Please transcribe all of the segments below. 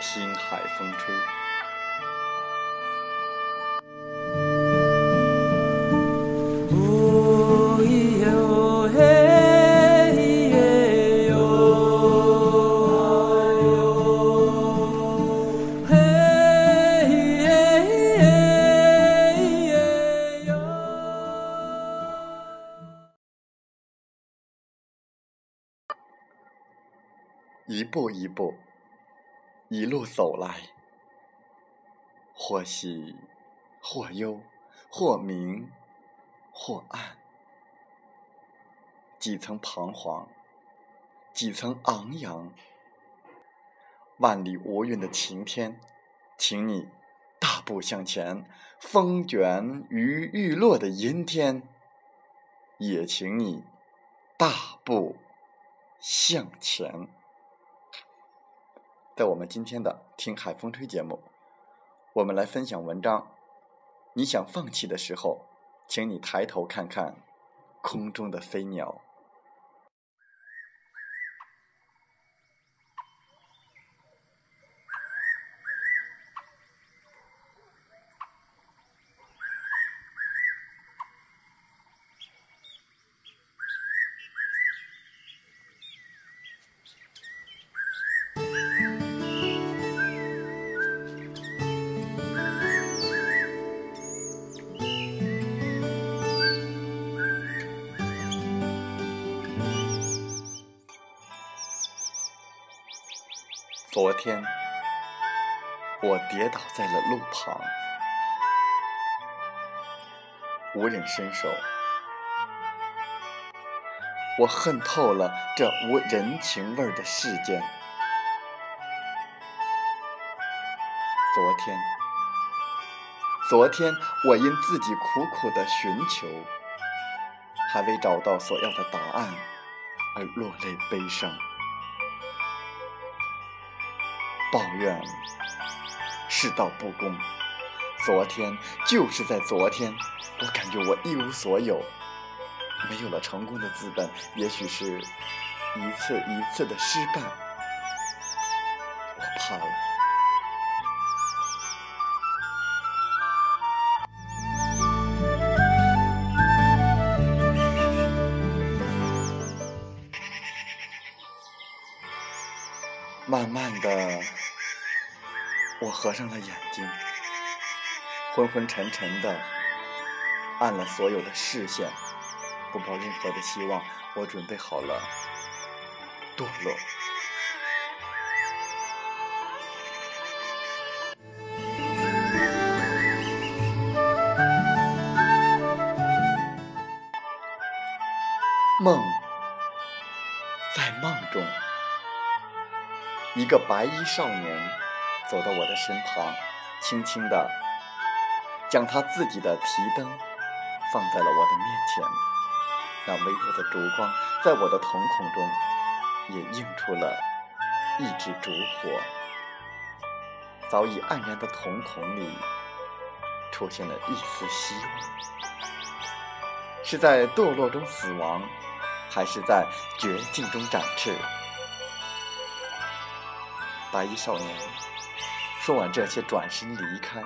听海风吹。一步一步。一路走来，或喜，或忧，或明，或暗，几层彷徨，几层昂扬。万里无云的晴天，请你大步向前；风卷雨欲落的阴天，也请你大步向前。在我们今天的《听海风吹》节目，我们来分享文章。你想放弃的时候，请你抬头看看空中的飞鸟。昨天，我跌倒在了路旁，无人伸手。我恨透了这无人情味儿的世间。昨天，昨天我因自己苦苦的寻求，还未找到所要的答案，而落泪悲伤。抱怨世道不公。昨天就是在昨天，我感觉我一无所有，没有了成功的资本，也许是一次一次的失败，我怕了。慢慢的，我合上了眼睛，昏昏沉沉的，暗了所有的视线，不抱任何的希望，我准备好了堕落。梦，在梦中。一个白衣少年走到我的身旁，轻轻地将他自己的提灯放在了我的面前。那微弱的烛光在我的瞳孔中也映出了一支烛火。早已黯然的瞳孔里出现了一丝希望。是在堕落中死亡，还是在绝境中展翅？白衣少年说完这些，转身离开。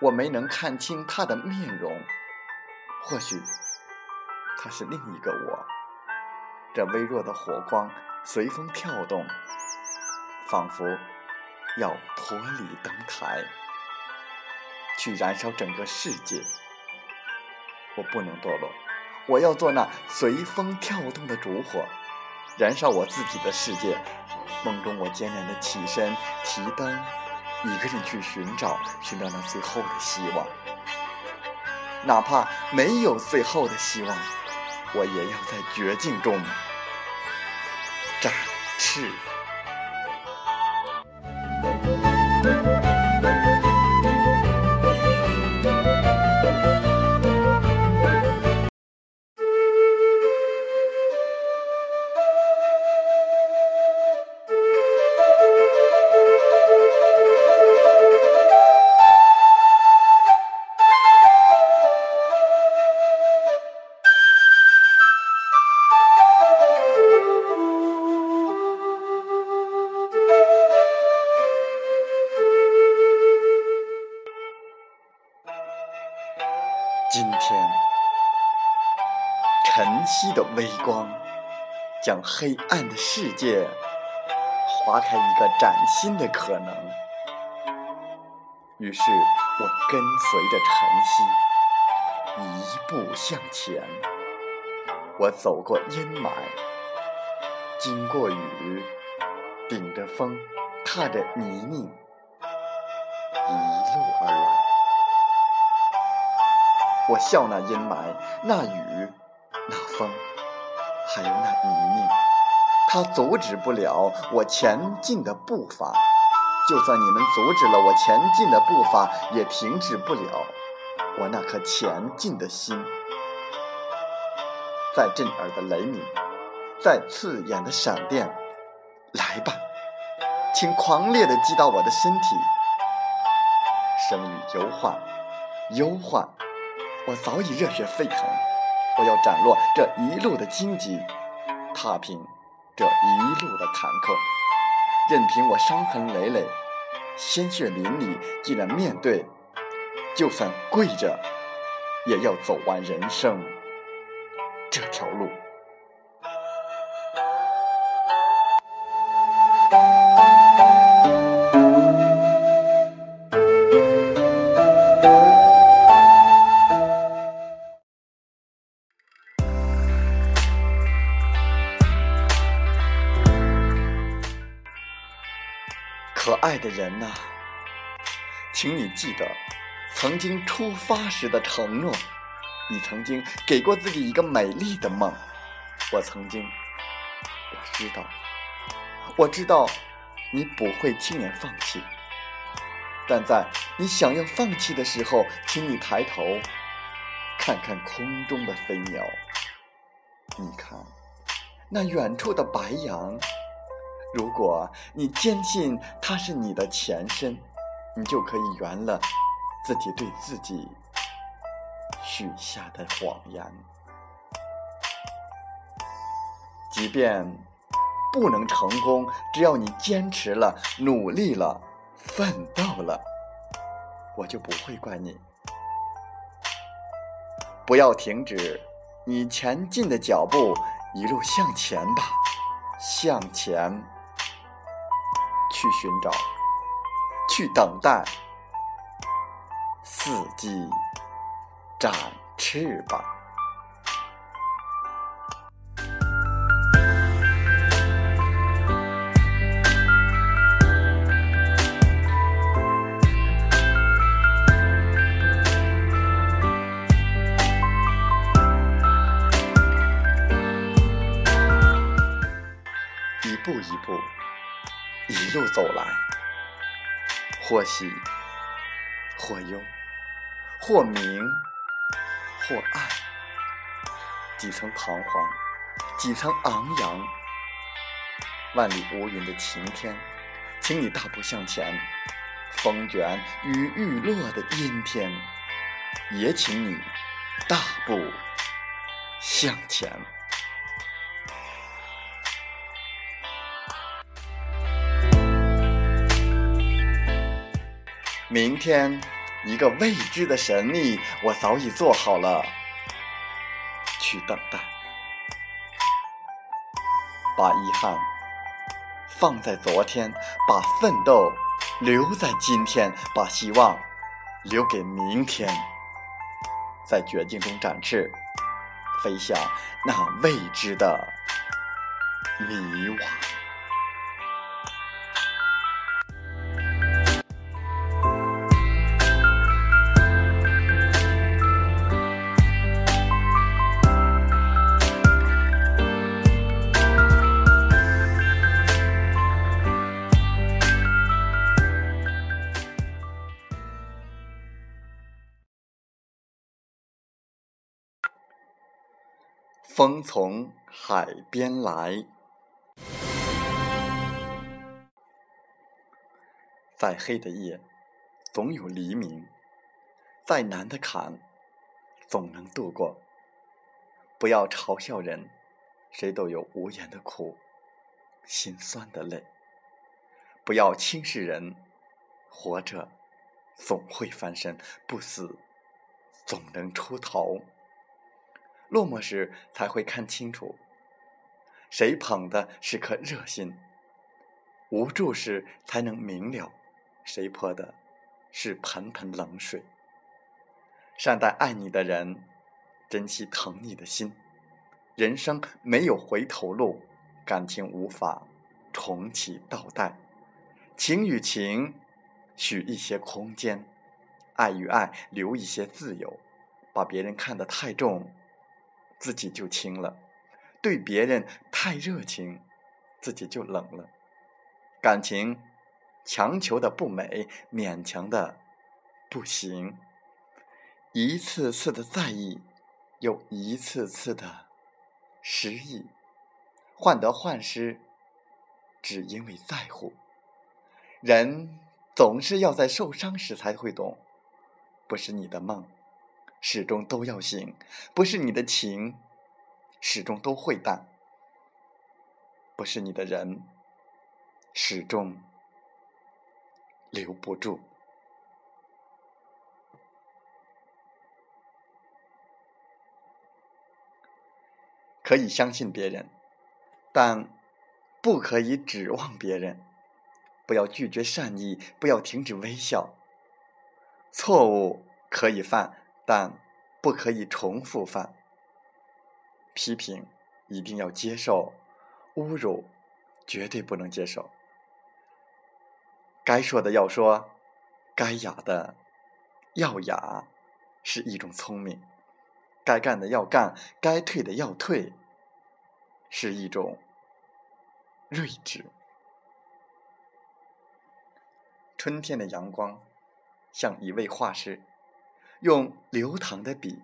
我没能看清他的面容，或许他是另一个我。这微弱的火光随风跳动，仿佛要脱离灯台，去燃烧整个世界。我不能堕落，我要做那随风跳动的烛火，燃烧我自己的世界。梦中，我艰难地起身，提灯，一个人去寻找，寻找那最后的希望。哪怕没有最后的希望，我也要在绝境中展翅。光将黑暗的世界划开一个崭新的可能。于是我跟随着晨曦一步向前。我走过阴霾，经过雨，顶着风，踏着泥泞，一路而来。我笑那阴霾，那雨，那风，还有那泥泞，它阻止不了我前进的步伐。就算你们阻止了我前进的步伐，也停止不了我那颗前进的心。在震耳的雷鸣，在刺眼的闪电，来吧，请狂烈地击倒我的身体。生于忧患，忧患。我早已热血沸腾，我要斩落这一路的荆棘，踏平这一路的坎坷，任凭我伤痕累累，鲜血淋漓，既然面对，就算跪着，也要走完人生这条路。人呐，请你记得曾经出发时的承诺。你曾经给过自己一个美丽的梦。我曾经，我知道，我知道你不会轻言放弃。但在你想要放弃的时候，请你抬头看看空中的飞鸟。你看，那远处的白杨。如果你坚信它是你的前身，你就可以圆了自己对自己许下的谎言。即便不能成功，只要你坚持了、努力了、奋斗了，我就不会怪你。不要停止你前进的脚步，一路向前吧，向前。去寻找，去等待，四季展翅膀。一路走来，或喜，或忧，或明，或暗，几层彷徨，几层昂扬。万里无云的晴天，请你大步向前；风卷雨欲落的阴天，也请你大步向前。明天，一个未知的神秘，我早已做好了去等待。把遗憾放在昨天，把奋斗留在今天，把希望留给明天。在绝境中展翅，飞向那未知的迷惘。风从海边来，再黑的夜，总有黎明；再难的坎，总能度过。不要嘲笑人，谁都有无言的苦，心酸的泪。不要轻视人，活着总会翻身，不死总能出头。落寞时才会看清楚，谁捧的是颗热心；无助时才能明了，谁泼的是盆盆冷水。善待爱你的人，珍惜疼你的心。人生没有回头路，感情无法重启倒带。情与情，许一些空间；爱与爱，留一些自由。把别人看得太重。自己就轻了，对别人太热情，自己就冷了。感情强求的不美，勉强的不行。一次次的在意，又一次次的失意，患得患失，只因为在乎。人总是要在受伤时才会懂，不是你的梦。始终都要醒，不是你的情，始终都会淡；不是你的人，始终留不住。可以相信别人，但不可以指望别人。不要拒绝善意，不要停止微笑。错误可以犯。但不可以重复犯。批评一定要接受，侮辱绝对不能接受。该说的要说，该雅的要雅，是一种聪明；该干的要干，该退的要退，是一种睿智。春天的阳光，像一位画师。用流淌的笔，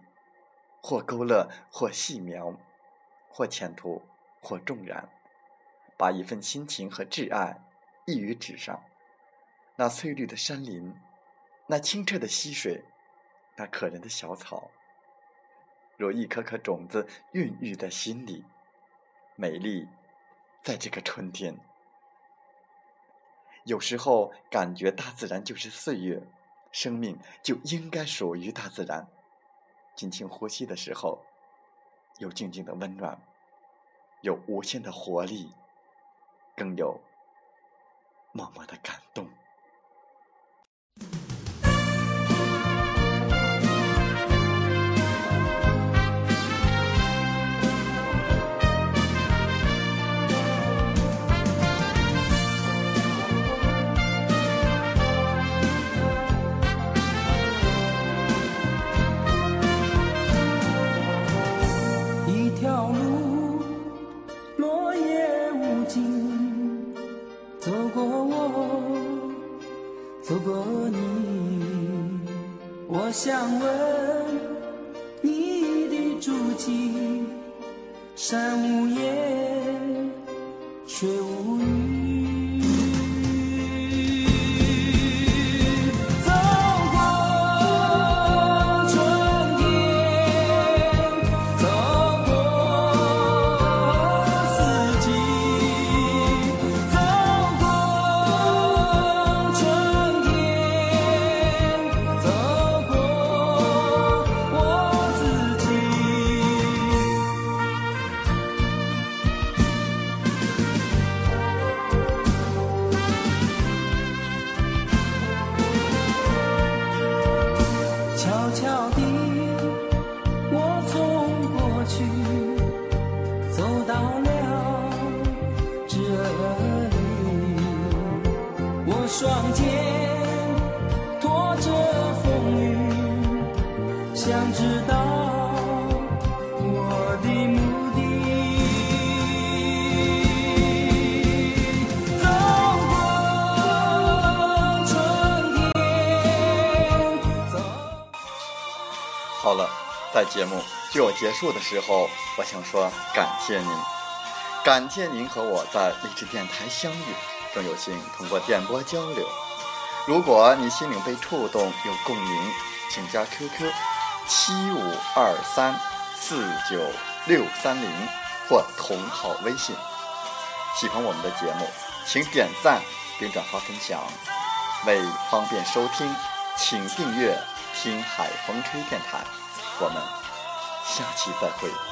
或勾勒，或细描，或浅涂，或重染，把一份心情和挚爱溢于纸上。那翠绿的山林，那清澈的溪水，那可人的小草，如一颗颗种子孕育在心里，美丽，在这个春天。有时候感觉大自然就是岁月。生命就应该属于大自然，尽情呼吸的时候，有静静的温暖，有无限的活力，更有默默的感动。山无言，水无在节目就要结束的时候，我想说感谢您，感谢您和我在励志电台相遇，更有幸通过电波交流。如果你心灵被触动，有共鸣，请加 QQ 七五二三四九六三零或同号微信。喜欢我们的节目，请点赞并转发分享。为方便收听，请订阅“听海风吹电台”。我们下期再会。